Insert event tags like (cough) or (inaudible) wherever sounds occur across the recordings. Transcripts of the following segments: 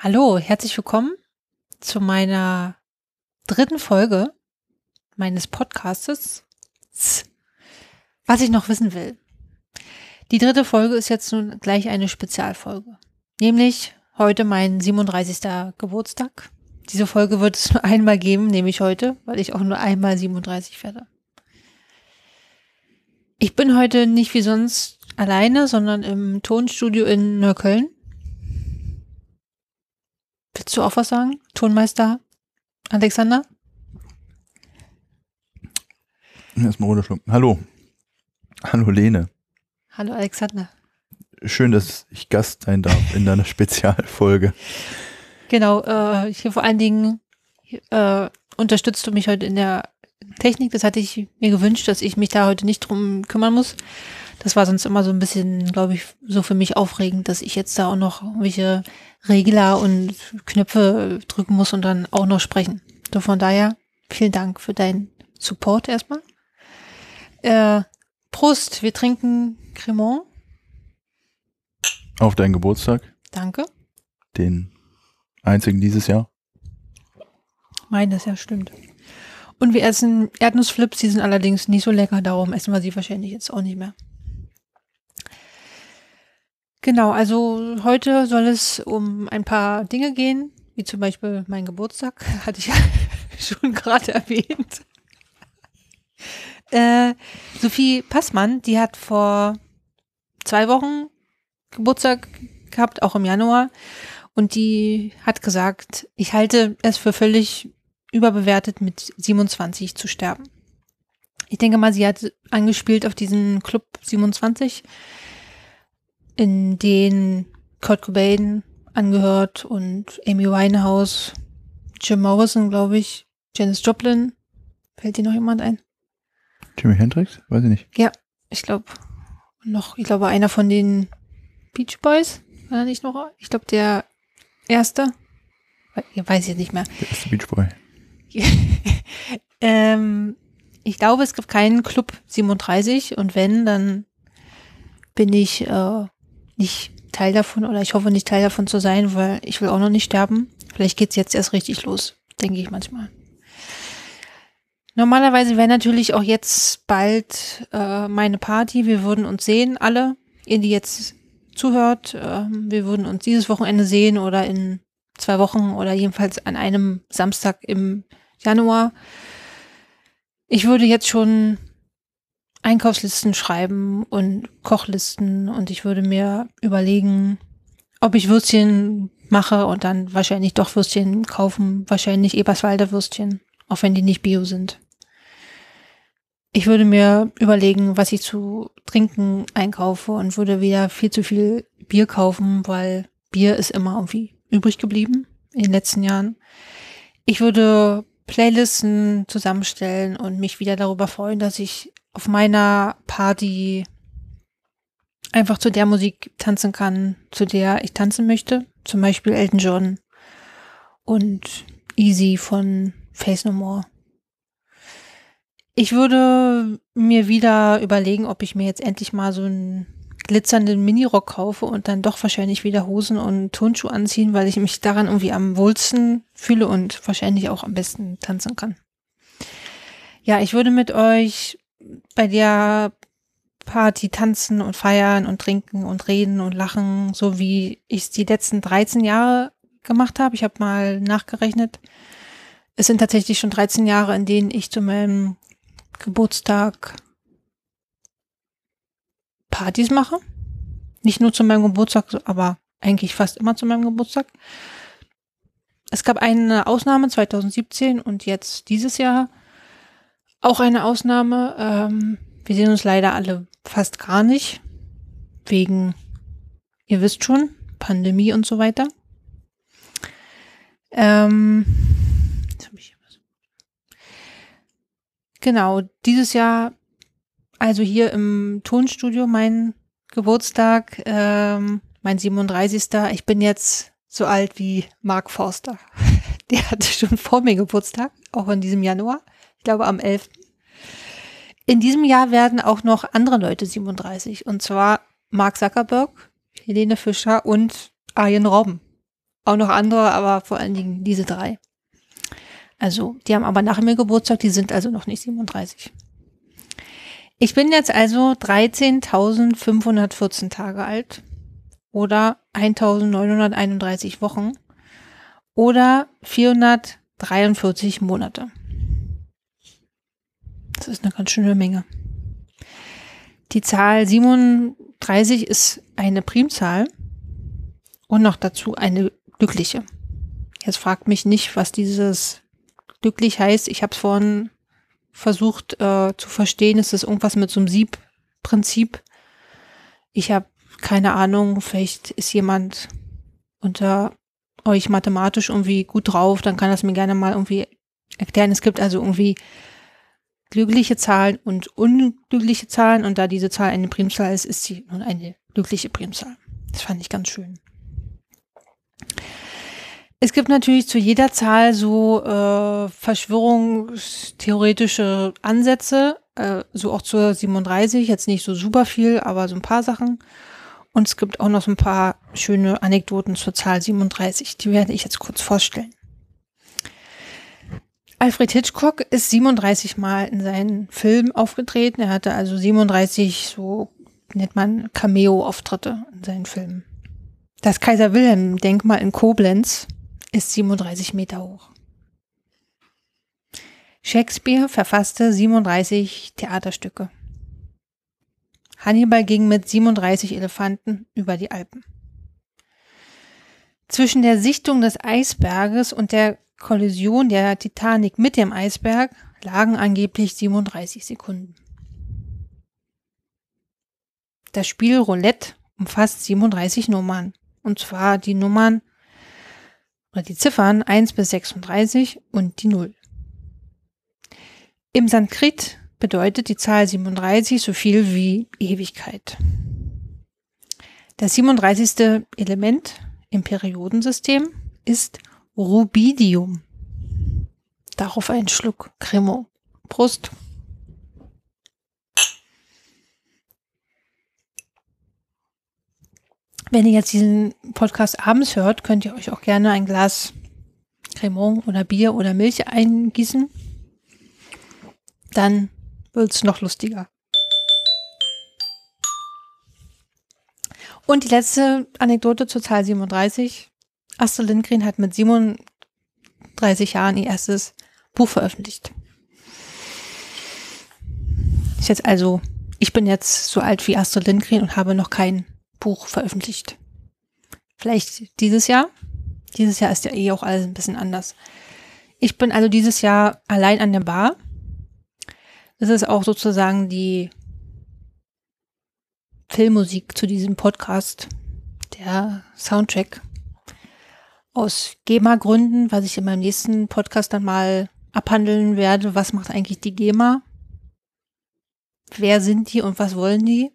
Hallo, herzlich willkommen zu meiner dritten Folge meines Podcastes. Was ich noch wissen will. Die dritte Folge ist jetzt nun gleich eine Spezialfolge. Nämlich heute mein 37. Geburtstag. Diese Folge wird es nur einmal geben, nämlich heute, weil ich auch nur einmal 37 werde. Ich bin heute nicht wie sonst alleine, sondern im Tonstudio in Neukölln. Willst du auch was sagen? Tonmeister Alexander? Erstmal runterschlucken. Hallo. Hallo Lene. Hallo Alexander. Schön, dass ich Gast sein darf in deiner (laughs) Spezialfolge. Genau, äh, hier vor allen Dingen äh, unterstützt du mich heute in der Technik. Das hatte ich mir gewünscht, dass ich mich da heute nicht drum kümmern muss. Das war sonst immer so ein bisschen, glaube ich, so für mich aufregend, dass ich jetzt da auch noch irgendwelche Regler und Knöpfe drücken muss und dann auch noch sprechen. So von daher, vielen Dank für deinen Support erstmal. Äh, Prost, wir trinken Cremant. Auf deinen Geburtstag. Danke. Den einzigen dieses Jahr. Meines, ja, stimmt. Und wir essen Erdnussflips, die sind allerdings nicht so lecker, darum essen wir sie wahrscheinlich jetzt auch nicht mehr. Genau, also heute soll es um ein paar Dinge gehen, wie zum Beispiel mein Geburtstag, (laughs) hatte ich ja (laughs) schon gerade erwähnt. Äh, Sophie Passmann, die hat vor zwei Wochen Geburtstag gehabt, auch im Januar. Und die hat gesagt, ich halte es für völlig überbewertet, mit 27 zu sterben. Ich denke mal, sie hat angespielt auf diesen Club 27, in den Kurt Cobain angehört und Amy Winehouse, Jim Morrison, glaube ich, Janis Joplin. Fällt dir noch jemand ein? Jimi Hendrix? Weiß ich nicht. Ja, ich glaube noch, ich glaube einer von den Beach Boys, war nicht noch? Ich glaube der erste. Weiß ich nicht mehr. Der erste Beach Boy. (laughs) ähm, ich glaube, es gibt keinen Club 37 und wenn, dann bin ich äh, nicht Teil davon oder ich hoffe nicht Teil davon zu sein, weil ich will auch noch nicht sterben. Vielleicht geht's jetzt erst richtig los, denke ich manchmal. Normalerweise wäre natürlich auch jetzt bald äh, meine Party. Wir würden uns sehen, alle, ihr die jetzt zuhört. Äh, wir würden uns dieses Wochenende sehen oder in zwei Wochen oder jedenfalls an einem Samstag im Januar. Ich würde jetzt schon Einkaufslisten schreiben und Kochlisten und ich würde mir überlegen, ob ich Würstchen mache und dann wahrscheinlich doch Würstchen kaufen, wahrscheinlich Eberswalder Würstchen, auch wenn die nicht bio sind. Ich würde mir überlegen, was ich zu trinken einkaufe und würde wieder viel zu viel Bier kaufen, weil Bier ist immer irgendwie übrig geblieben in den letzten Jahren. Ich würde Playlisten zusammenstellen und mich wieder darüber freuen, dass ich auf meiner Party einfach zu der Musik tanzen kann, zu der ich tanzen möchte. Zum Beispiel Elton John und Easy von Face No More. Ich würde mir wieder überlegen, ob ich mir jetzt endlich mal so einen glitzernden Minirock kaufe und dann doch wahrscheinlich wieder Hosen und Turnschuhe anziehen, weil ich mich daran irgendwie am wohlsten fühle und wahrscheinlich auch am besten tanzen kann. Ja, ich würde mit euch bei der Party tanzen und feiern und trinken und reden und lachen, so wie ich es die letzten 13 Jahre gemacht habe. Ich habe mal nachgerechnet. Es sind tatsächlich schon 13 Jahre, in denen ich zu meinem Geburtstag Partys mache. Nicht nur zu meinem Geburtstag, aber eigentlich fast immer zu meinem Geburtstag. Es gab eine Ausnahme 2017 und jetzt dieses Jahr auch eine Ausnahme. Ähm, wir sehen uns leider alle fast gar nicht. Wegen, ihr wisst schon, Pandemie und so weiter. Ähm, genau, dieses Jahr, also hier im Tonstudio, mein Geburtstag, ähm, mein 37. Ich bin jetzt so alt wie Mark Forster. (laughs) Der hatte schon vor mir Geburtstag, auch in diesem Januar ich glaube am 11. In diesem Jahr werden auch noch andere Leute 37, und zwar Mark Zuckerberg, Helene Fischer und Arjen Robben. auch noch andere, aber vor allen Dingen diese drei. Also, die haben aber nach mir Geburtstag, die sind also noch nicht 37. Ich bin jetzt also 13.514 Tage alt oder 1.931 Wochen oder 443 Monate. Ist eine ganz schöne Menge. Die Zahl 37 ist eine Primzahl und noch dazu eine glückliche. Jetzt fragt mich nicht, was dieses glücklich heißt. Ich habe es vorhin versucht äh, zu verstehen. Ist das irgendwas mit so einem Siebprinzip? Ich habe keine Ahnung. Vielleicht ist jemand unter euch mathematisch irgendwie gut drauf. Dann kann das mir gerne mal irgendwie erklären. Es gibt also irgendwie glückliche Zahlen und unglückliche Zahlen. Und da diese Zahl eine Primzahl ist, ist sie nun eine glückliche Primzahl. Das fand ich ganz schön. Es gibt natürlich zu jeder Zahl so äh, verschwörungstheoretische Ansätze, äh, so auch zur 37, jetzt nicht so super viel, aber so ein paar Sachen. Und es gibt auch noch so ein paar schöne Anekdoten zur Zahl 37, die werde ich jetzt kurz vorstellen. Alfred Hitchcock ist 37 Mal in seinen Filmen aufgetreten. Er hatte also 37 so nennt man Cameo-Auftritte in seinen Filmen. Das Kaiser Wilhelm Denkmal in Koblenz ist 37 Meter hoch. Shakespeare verfasste 37 Theaterstücke. Hannibal ging mit 37 Elefanten über die Alpen. Zwischen der Sichtung des Eisberges und der Kollision der Titanic mit dem Eisberg lagen angeblich 37 Sekunden. Das Spiel Roulette umfasst 37 Nummern, und zwar die Nummern oder die Ziffern 1 bis 36 und die 0. Im Sanskrit bedeutet die Zahl 37 so viel wie Ewigkeit. Das 37. Element im Periodensystem ist Rubidium. Darauf ein Schluck Cremo. Prost. Wenn ihr jetzt diesen Podcast abends hört, könnt ihr euch auch gerne ein Glas Cremant oder Bier oder Milch eingießen. Dann wird es noch lustiger. Und die letzte Anekdote zur Zahl 37. Astrid Lindgren hat mit 37 Jahren ihr erstes Buch veröffentlicht. Ist jetzt also, ich bin jetzt so alt wie Astrid Lindgren und habe noch kein Buch veröffentlicht. Vielleicht dieses Jahr. Dieses Jahr ist ja eh auch alles ein bisschen anders. Ich bin also dieses Jahr allein an der Bar. Das ist auch sozusagen die Filmmusik zu diesem Podcast, der Soundtrack. Aus GEMA-Gründen, was ich in meinem nächsten Podcast dann mal abhandeln werde. Was macht eigentlich die GEMA? Wer sind die und was wollen die?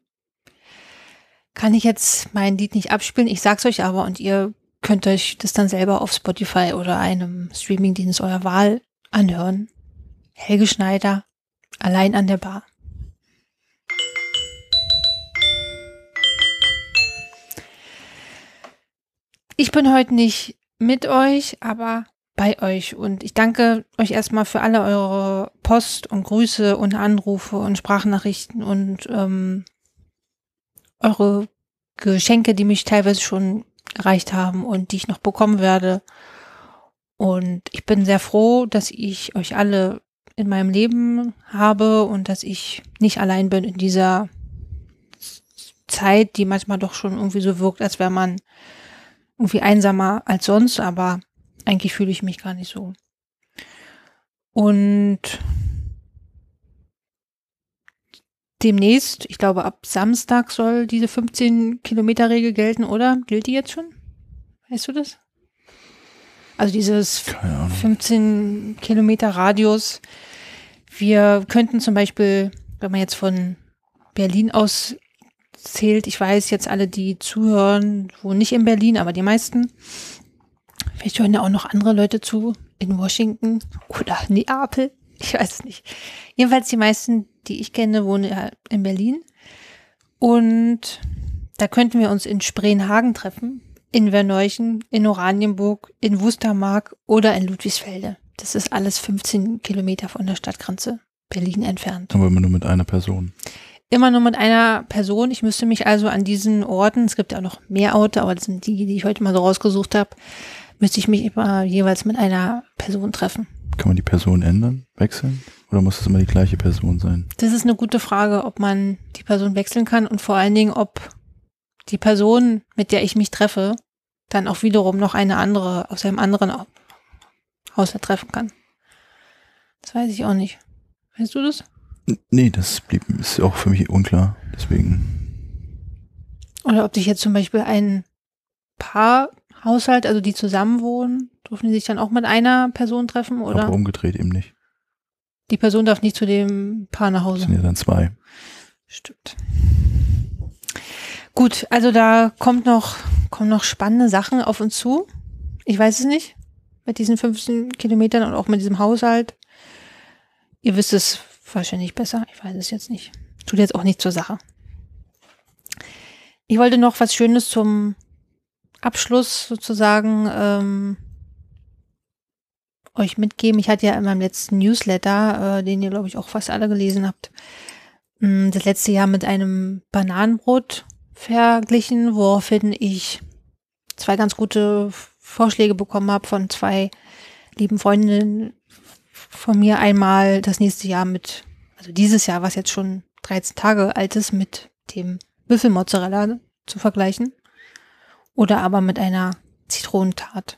kann ich jetzt mein Lied nicht abspielen. Ich sag's euch aber und ihr könnt euch das dann selber auf Spotify oder einem Streamingdienst eurer Wahl anhören. Helge Schneider, allein an der Bar. Ich bin heute nicht mit euch, aber bei euch und ich danke euch erstmal für alle eure Post und Grüße und Anrufe und Sprachnachrichten und ähm, eure Geschenke, die mich teilweise schon erreicht haben und die ich noch bekommen werde. Und ich bin sehr froh, dass ich euch alle in meinem Leben habe und dass ich nicht allein bin in dieser Zeit, die manchmal doch schon irgendwie so wirkt, als wäre man irgendwie einsamer als sonst, aber eigentlich fühle ich mich gar nicht so. Und demnächst, ich glaube ab Samstag soll diese 15 Kilometer Regel gelten, oder? Gilt die jetzt schon? Weißt du das? Also dieses 15 Kilometer Radius. Wir könnten zum Beispiel, wenn man jetzt von Berlin aus zählt, ich weiß jetzt alle, die zuhören, wo nicht in Berlin, aber die meisten. Vielleicht hören ja auch noch andere Leute zu in Washington oder Neapel. Ich weiß es nicht. Jedenfalls die meisten, die ich kenne, wohnen ja in Berlin. Und da könnten wir uns in Spreenhagen treffen, in Verneuchen, in Oranienburg, in Wustermark oder in Ludwigsfelde. Das ist alles 15 Kilometer von der Stadtgrenze Berlin entfernt. Aber immer nur mit einer Person. Immer nur mit einer Person. Ich müsste mich also an diesen Orten, es gibt ja auch noch mehr Orte, aber das sind die, die ich heute mal so rausgesucht habe, müsste ich mich immer jeweils mit einer Person treffen. Kann man die Person ändern, wechseln? Oder muss es immer die gleiche Person sein? Das ist eine gute Frage, ob man die Person wechseln kann und vor allen Dingen, ob die Person, mit der ich mich treffe, dann auch wiederum noch eine andere aus einem anderen Haushalt treffen kann. Das weiß ich auch nicht. Weißt du das? Nee, das blieb, ist auch für mich unklar. Deswegen. Oder ob sich jetzt zum Beispiel ein Paarhaushalt, also die zusammenwohnen, dürfen die sich dann auch mit einer Person treffen oder Aber umgedreht eben nicht. die Person darf nicht zu dem Paar nach Das Hause? sind ja dann zwei. Stimmt. Gut, also da kommt noch, kommen noch spannende Sachen auf uns zu. Ich weiß es nicht. Mit diesen 15 Kilometern und auch mit diesem Haushalt. Ihr wisst es wahrscheinlich besser. Ich weiß es jetzt nicht. Tut jetzt auch nicht zur Sache. Ich wollte noch was Schönes zum Abschluss sozusagen ähm, euch mitgeben. Ich hatte ja in meinem letzten Newsletter, äh, den ihr glaube ich auch fast alle gelesen habt, mh, das letzte Jahr mit einem Bananenbrot verglichen, woraufhin ich zwei ganz gute Vorschläge bekommen habe von zwei lieben Freundinnen von mir. Einmal das nächste Jahr mit, also dieses Jahr, was jetzt schon 13 Tage alt ist, mit dem Büffelmozzarella zu vergleichen. Oder aber mit einer Zitronentat.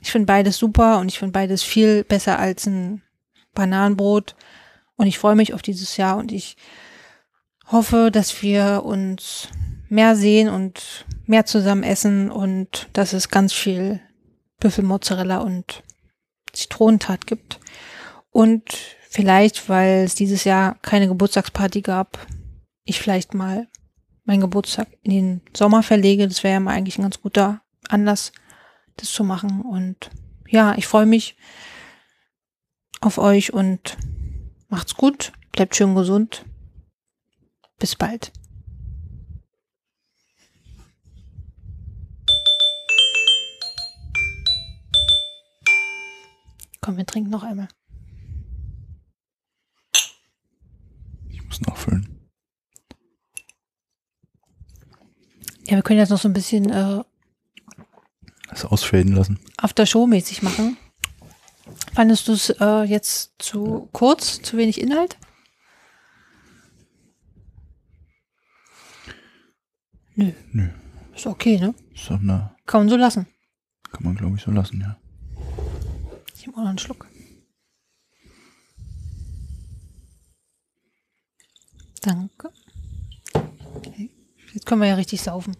Ich finde beides super und ich finde beides viel besser als ein Bananenbrot. Und ich freue mich auf dieses Jahr und ich hoffe, dass wir uns mehr sehen und mehr zusammen essen und dass es ganz viel Büffelmozzarella und Zitronentat gibt. Und vielleicht, weil es dieses Jahr keine Geburtstagsparty gab, ich vielleicht mal meinen Geburtstag in den Sommer verlege. Das wäre ja mal eigentlich ein ganz guter Anlass, das zu machen. Und ja, ich freue mich auf euch und macht's gut, bleibt schön gesund. Bis bald. Komm, wir trinken noch einmal. Ich muss nachfüllen. Ja, wir können jetzt noch so ein bisschen äh, Das ausfaden lassen. After-Show-mäßig machen. Fandest du es äh, jetzt zu kurz, zu wenig Inhalt? Nö. Nö. Ist okay, ne? Ist doch eine, Kann man so lassen. kann man glaube ich so lassen, ja. Ich nehme auch noch einen Schluck. Danke. Jetzt können wir ja richtig saufen.